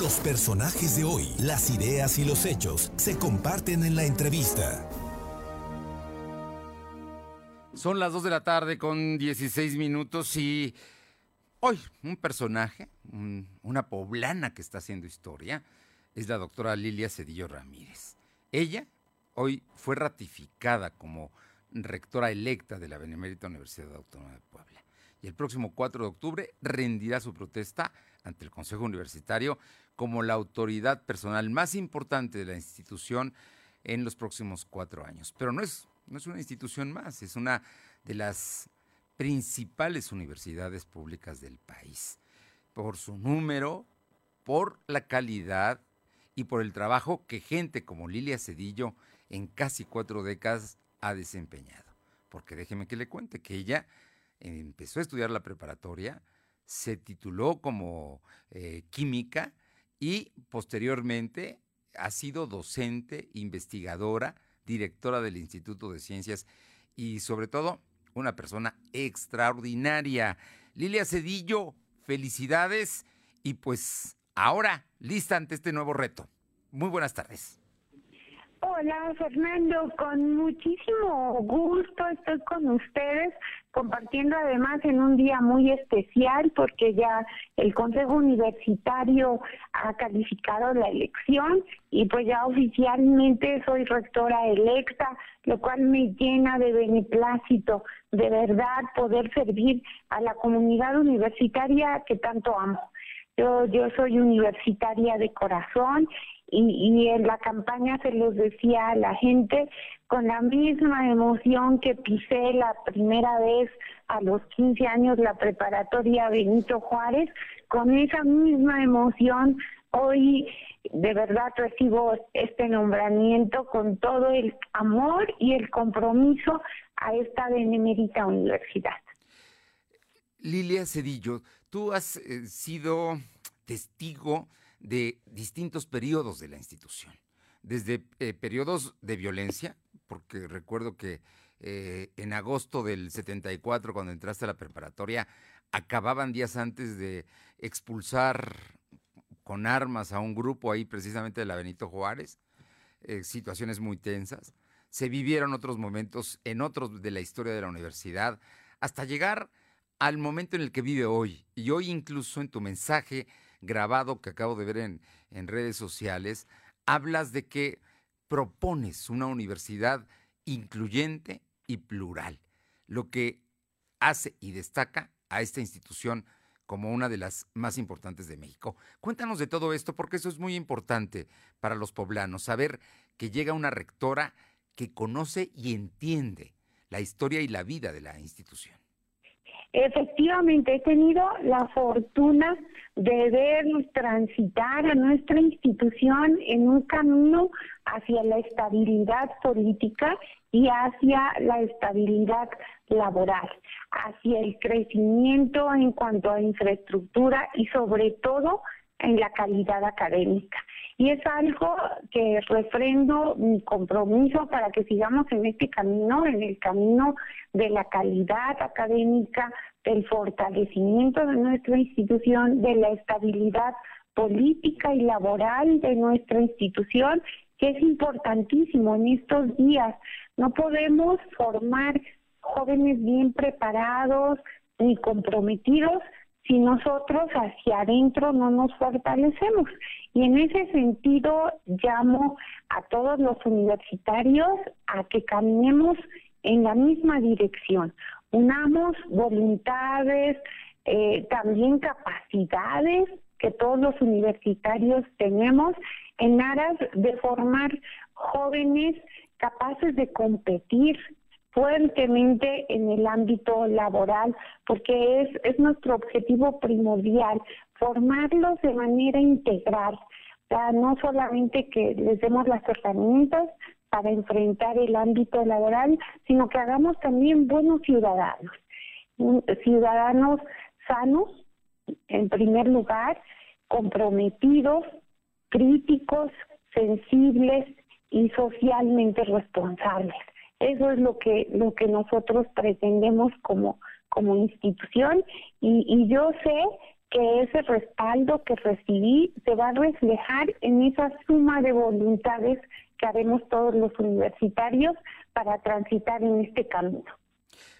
Los personajes de hoy, las ideas y los hechos se comparten en la entrevista. Son las 2 de la tarde con 16 minutos y hoy un personaje, una poblana que está haciendo historia, es la doctora Lilia Cedillo Ramírez. Ella hoy fue ratificada como rectora electa de la Benemérita Universidad Autónoma de Puebla. Y el próximo 4 de octubre rendirá su protesta ante el Consejo Universitario como la autoridad personal más importante de la institución en los próximos cuatro años. Pero no es, no es una institución más, es una de las principales universidades públicas del país, por su número, por la calidad y por el trabajo que gente como Lilia Cedillo en casi cuatro décadas ha desempeñado. Porque déjeme que le cuente que ella empezó a estudiar la preparatoria, se tituló como eh, química y posteriormente ha sido docente, investigadora, directora del Instituto de Ciencias y sobre todo una persona extraordinaria. Lilia Cedillo, felicidades y pues ahora lista ante este nuevo reto. Muy buenas tardes. Hola Fernando, con muchísimo gusto estoy con ustedes compartiendo además en un día muy especial porque ya el Consejo Universitario ha calificado la elección y pues ya oficialmente soy rectora electa, lo cual me llena de beneplácito, de verdad poder servir a la comunidad universitaria que tanto amo. Yo, yo soy universitaria de corazón y, en la campaña se los decía a la gente con la misma emoción que pisé la primera vez a los 15 años la preparatoria Benito Juárez, con esa misma emoción hoy de verdad recibo este nombramiento con todo el amor y el compromiso a esta benemérita universidad. Lilia Cedillo, tú has eh, sido testigo de distintos periodos de la institución. Desde eh, periodos de violencia, porque recuerdo que eh, en agosto del 74, cuando entraste a la preparatoria, acababan días antes de expulsar con armas a un grupo ahí precisamente de la Benito Juárez, eh, situaciones muy tensas. Se vivieron otros momentos en otros de la historia de la universidad, hasta llegar al momento en el que vive hoy. Y hoy incluso en tu mensaje grabado que acabo de ver en, en redes sociales, hablas de que propones una universidad incluyente y plural, lo que hace y destaca a esta institución como una de las más importantes de México. Cuéntanos de todo esto porque eso es muy importante para los poblanos, saber que llega una rectora que conoce y entiende la historia y la vida de la institución. Efectivamente, he tenido la fortuna de ver transitar a nuestra institución en un camino hacia la estabilidad política y hacia la estabilidad laboral, hacia el crecimiento en cuanto a infraestructura y sobre todo en la calidad académica. Y es algo que refrendo mi compromiso para que sigamos en este camino, en el camino de la calidad académica, del fortalecimiento de nuestra institución, de la estabilidad política y laboral de nuestra institución, que es importantísimo en estos días. No podemos formar jóvenes bien preparados ni comprometidos si nosotros hacia adentro no nos fortalecemos. Y en ese sentido llamo a todos los universitarios a que caminemos en la misma dirección, unamos voluntades, eh, también capacidades que todos los universitarios tenemos en aras de formar jóvenes capaces de competir fuertemente en el ámbito laboral, porque es, es nuestro objetivo primordial, formarlos de manera integral, o sea, no solamente que les demos las herramientas para enfrentar el ámbito laboral, sino que hagamos también buenos ciudadanos, ciudadanos sanos, en primer lugar, comprometidos, críticos, sensibles y socialmente responsables. Eso es lo que lo que nosotros pretendemos como como institución y, y yo sé que ese respaldo que recibí se va a reflejar en esa suma de voluntades que haremos todos los universitarios para transitar en este camino.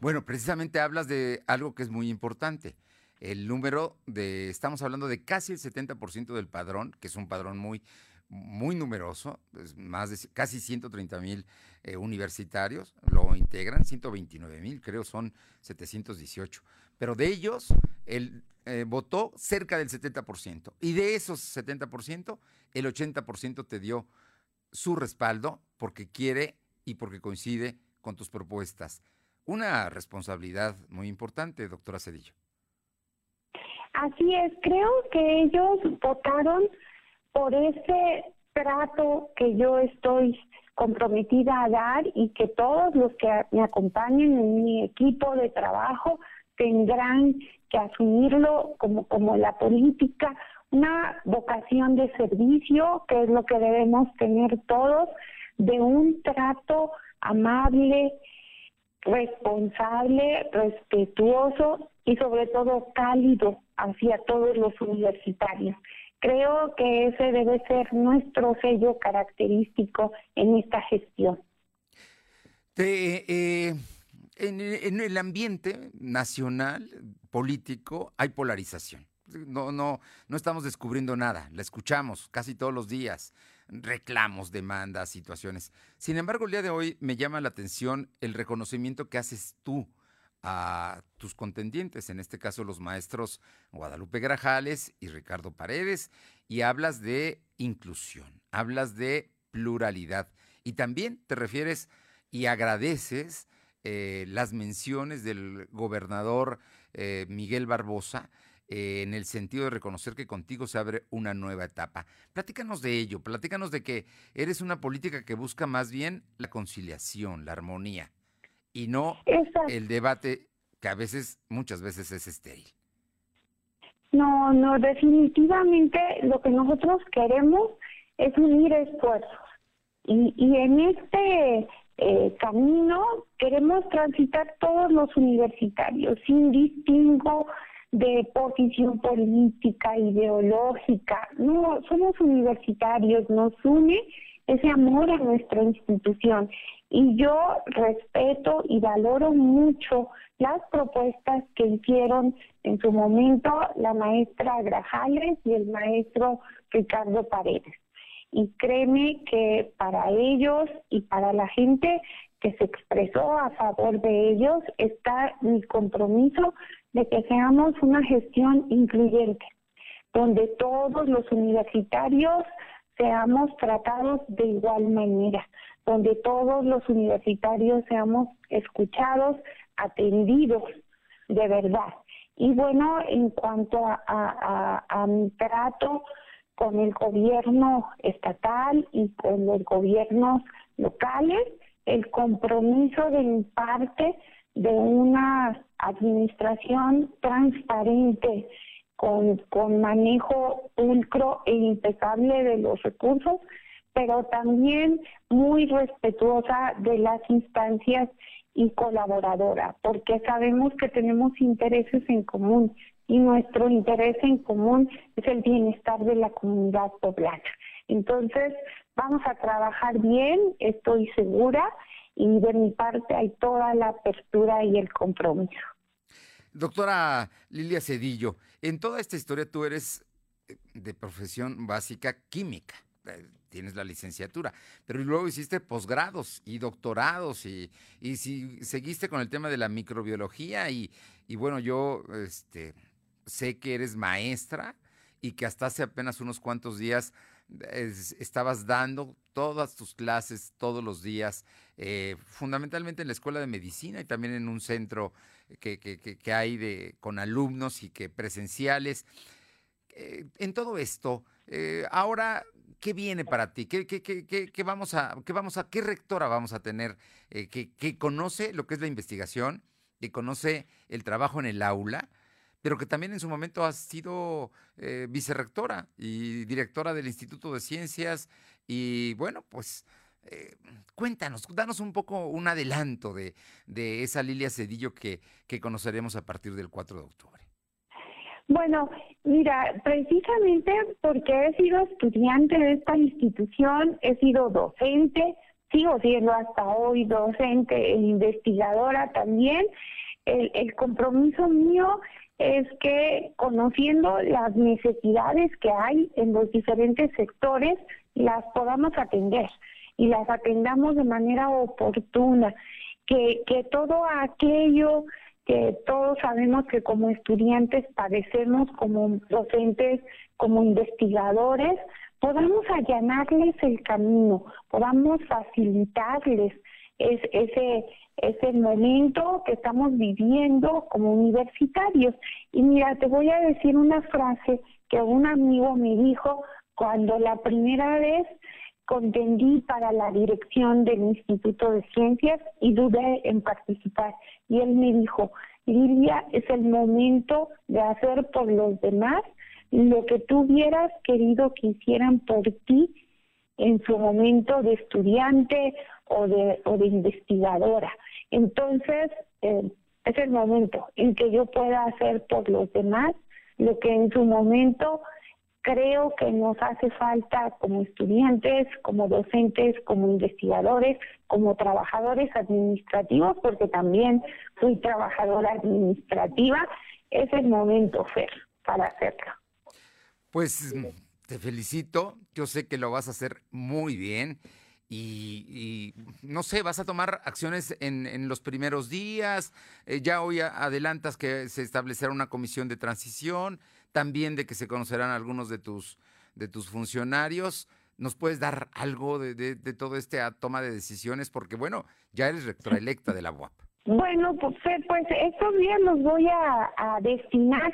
Bueno, precisamente hablas de algo que es muy importante. El número de, estamos hablando de casi el 70% del padrón, que es un padrón muy, muy numeroso, más de casi 130 mil eh, universitarios lo integran, 129 mil, creo son 718. Pero de ellos, el, eh, votó cerca del 70%. Y de esos 70%, el 80% te dio su respaldo porque quiere y porque coincide con tus propuestas. Una responsabilidad muy importante, doctora Cedillo. Así es, creo que ellos votaron por ese trato que yo estoy comprometida a dar y que todos los que me acompañen en mi equipo de trabajo tendrán que asumirlo como, como la política, una vocación de servicio, que es lo que debemos tener todos, de un trato amable, responsable, respetuoso y sobre todo cálido hacia todos los universitarios. Creo que ese debe ser nuestro sello característico en esta gestión. Eh, en, el ambiente nacional político hay polarización. No, no, no estamos descubriendo nada, la escuchamos casi todos los días, reclamos, demandas, situaciones. Sin embargo, el día de hoy me llama la atención el reconocimiento que haces tú a tus contendientes, en este caso los maestros Guadalupe Grajales y Ricardo Paredes, y hablas de inclusión, hablas de pluralidad, y también te refieres y agradeces eh, las menciones del gobernador eh, Miguel Barbosa, eh, en el sentido de reconocer que contigo se abre una nueva etapa. Platícanos de ello, platícanos de que eres una política que busca más bien la conciliación, la armonía y no el debate que a veces, muchas veces es estéril. No, no, definitivamente lo que nosotros queremos es unir esfuerzos. Y, y en este eh, camino queremos transitar todos los universitarios sin distingo de posición política, ideológica. No, somos universitarios, nos une ese amor a nuestra institución. Y yo respeto y valoro mucho las propuestas que hicieron en su momento la maestra Grajales y el maestro Ricardo Paredes. Y créeme que para ellos y para la gente que se expresó a favor de ellos está mi compromiso de que seamos una gestión incluyente, donde todos los universitarios seamos tratados de igual manera, donde todos los universitarios seamos escuchados, atendidos de verdad. Y bueno, en cuanto a, mi trato con el gobierno estatal y con los gobiernos locales, el compromiso de mi parte de una administración transparente, con, con manejo pulcro e impecable de los recursos, pero también muy respetuosa de las instancias y colaboradora, porque sabemos que tenemos intereses en común y nuestro interés en común es el bienestar de la comunidad poblana. Entonces, vamos a trabajar bien, estoy segura, y de mi parte hay toda la apertura y el compromiso. Doctora Lilia Cedillo, en toda esta historia tú eres eh, de profesión básica química, eh, tienes la licenciatura, pero luego hiciste posgrados y doctorados y, y si seguiste con el tema de la microbiología y, y bueno, yo este, sé que eres maestra y que hasta hace apenas unos cuantos días estabas dando todas tus clases todos los días, eh, fundamentalmente en la escuela de medicina y también en un centro que, que, hay de, con alumnos y que presenciales. Eh, en todo esto, eh, ahora, ¿qué viene para ti? ¿Qué, qué, qué, vamos a, qué vamos a, qué rectora vamos a tener que, que conoce lo que es la investigación, que conoce el trabajo en el aula? pero que también en su momento ha sido eh, vicerrectora y directora del Instituto de Ciencias. Y bueno, pues eh, cuéntanos, danos un poco un adelanto de, esa Lilia Cedillo que, que conoceremos a partir del 4 de octubre. Bueno, mira, precisamente porque he sido estudiante de esta institución, he sido docente, sigo siendo hasta hoy docente e investigadora también. El, el compromiso mío es que conociendo las necesidades que hay en los diferentes sectores, las podamos atender y las atendamos de manera oportuna, que, que todo aquello que todos sabemos que como estudiantes padecemos, como docentes, como investigadores, podamos allanarles el camino, podamos facilitarles ese, ese momento que estamos viviendo como universitarios. Y mira, te voy a decir una frase que un amigo me dijo cuando la primera vez contendí para la dirección del Instituto de Ciencias y dudé en participar. Y él me dijo, Lilia, es el momento de hacer por los demás lo que tú hubieras querido que hicieran por ti en su momento de estudiante o de, o de investigadora. Entonces, eh, es el momento en que yo pueda hacer por los demás lo que en su momento creo que nos hace falta como estudiantes, como docentes, como investigadores, como trabajadores administrativos, porque también fui trabajadora administrativa. Es el momento, Fer, para hacerlo. Pues te felicito, yo sé que lo vas a hacer muy bien. Y, no sé, vas a tomar acciones en, los primeros días. Eh, ya hoy adelantas que se establecerá una comisión de transición también de que se conocerán algunos de tus, de tus funcionarios. ¿Nos puedes dar algo de, de, todo este toma de decisiones? Porque, bueno, ya eres rectora electa de la UAP. Bueno, pues, pues estos días los voy a, destinar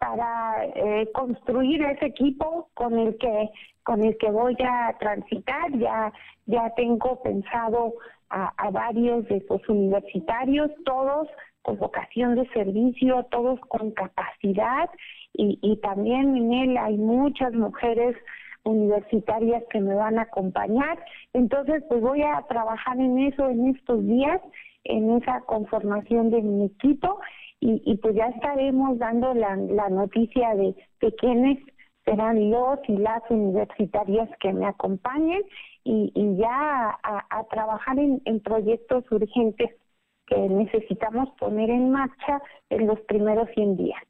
para eh, construir ese equipo con el que con el que voy a transitar. Ya ya tengo pensado a, a varios de los universitarios, todos con vocación de servicio, todos con capacidad y, también en él hay muchas mujeres universitarias que me van a acompañar. Entonces, pues voy a trabajar en eso en estos días, en esa conformación de mi equipo y, pues ya estaremos dando la, noticia de, de quiénes serán los y las universitarias que me acompañen y, ya a, trabajar en, en proyectos urgentes que necesitamos poner en marcha en los primeros 100 días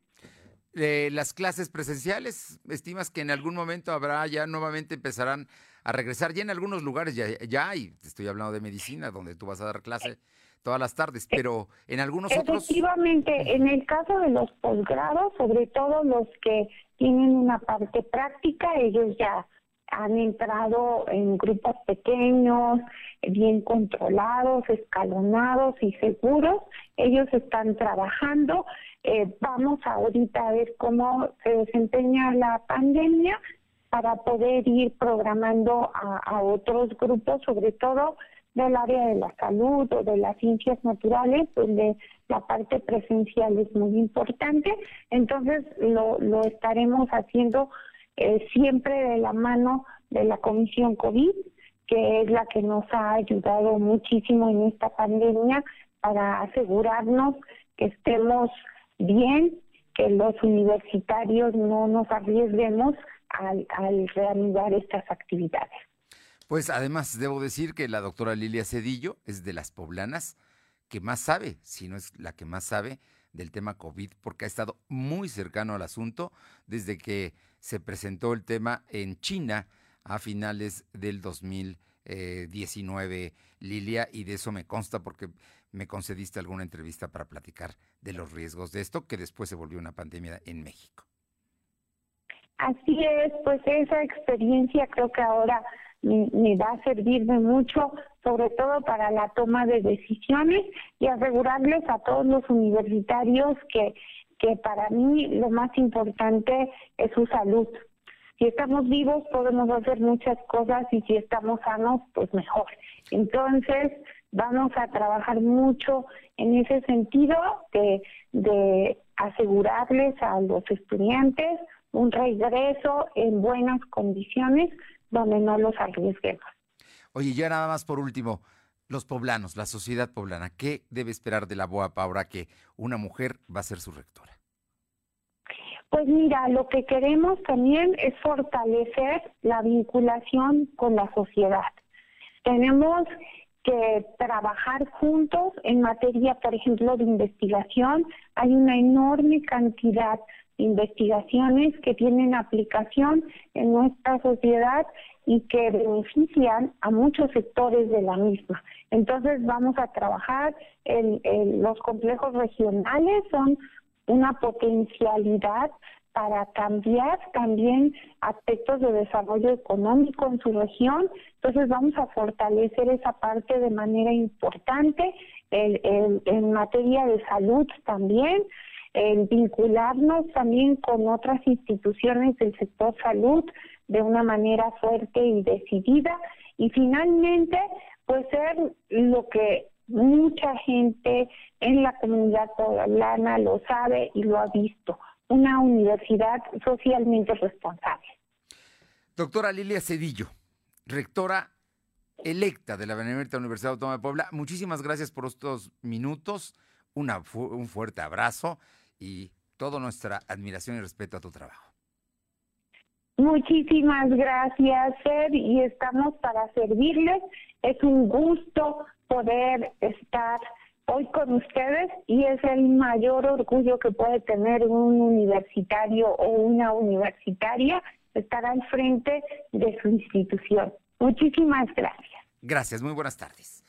las clases presenciales, estimas que en algún momento habrá, ya nuevamente empezarán a regresar, ya en algunos lugares ya, ya hay, te estoy hablando de medicina, donde tú vas a dar clase todas las tardes, eh, pero en algunos otros... Efectivamente, en el caso de los posgrados, sobre todo los que tienen una parte práctica, ellos ya han entrado en grupos pequeños, bien controlados, escalonados y seguros. Ellos están trabajando eh, vamos ahorita a ver cómo se desempeña la pandemia para poder ir programando a, otros grupos, sobre todo del área de la salud o de las ciencias naturales, donde la parte presencial es muy importante. Entonces lo, lo estaremos haciendo eh, siempre de la mano de la Comisión COVID, que es la que nos ha ayudado muchísimo en esta pandemia para asegurarnos que estemos bien que los universitarios no nos arriesguemos al, reanudar estas actividades. Pues además debo decir que la doctora Lilia Cedillo es de las poblanas que más sabe, si no es la que más sabe del tema COVID, porque ha estado muy cercano al asunto desde que se presentó el tema en China a finales del 2019, Lilia, y de eso me consta porque me concediste alguna entrevista para platicar de los riesgos de esto, que después se volvió una pandemia en México. Así es, pues esa experiencia creo que ahora me, va a servirme mucho, sobre todo para la toma de decisiones y asegurarles a todos los universitarios que, que para mí lo más importante es su salud. Si estamos vivos podemos hacer muchas cosas y si estamos sanos, pues mejor. Entonces, Vamos a trabajar mucho en ese sentido de, de asegurarles a los estudiantes un regreso en buenas condiciones donde no los arriesguemos. Oye, ya nada más por último, los poblanos, la sociedad poblana, ¿qué debe esperar de la BOAP ahora que una mujer va a ser su rectora? Pues mira, lo que queremos también es fortalecer la vinculación con la sociedad. Tenemos que trabajar juntos en materia, por ejemplo, de investigación. Hay una enorme cantidad investigaciones que tienen aplicación en nuestra sociedad y que benefician a muchos sectores de la misma. Entonces vamos a trabajar, en, los complejos regionales son una potencialidad para cambiar también aspectos de desarrollo económico en su región. Entonces vamos a fortalecer esa parte de manera importante en materia de salud también, en vincularnos también con otras instituciones del sector salud de una manera fuerte y decidida. Y finalmente pues ser lo que mucha gente en la comunidad poblana lo sabe y lo ha visto, una universidad socialmente responsable. Doctora Lilia Cedillo, rectora electa de la Benemérita Universidad Autónoma de Puebla, muchísimas gracias por estos minutos, una, un fuerte abrazo y toda nuestra admiración y respeto a tu trabajo. Muchísimas gracias, Ed, y estamos para servirles. Es un gusto poder estar hoy con ustedes y es el mayor orgullo que puede tener un universitario o una universitaria estar al frente de su institución. Muchísimas gracias. Gracias, muy buenas tardes.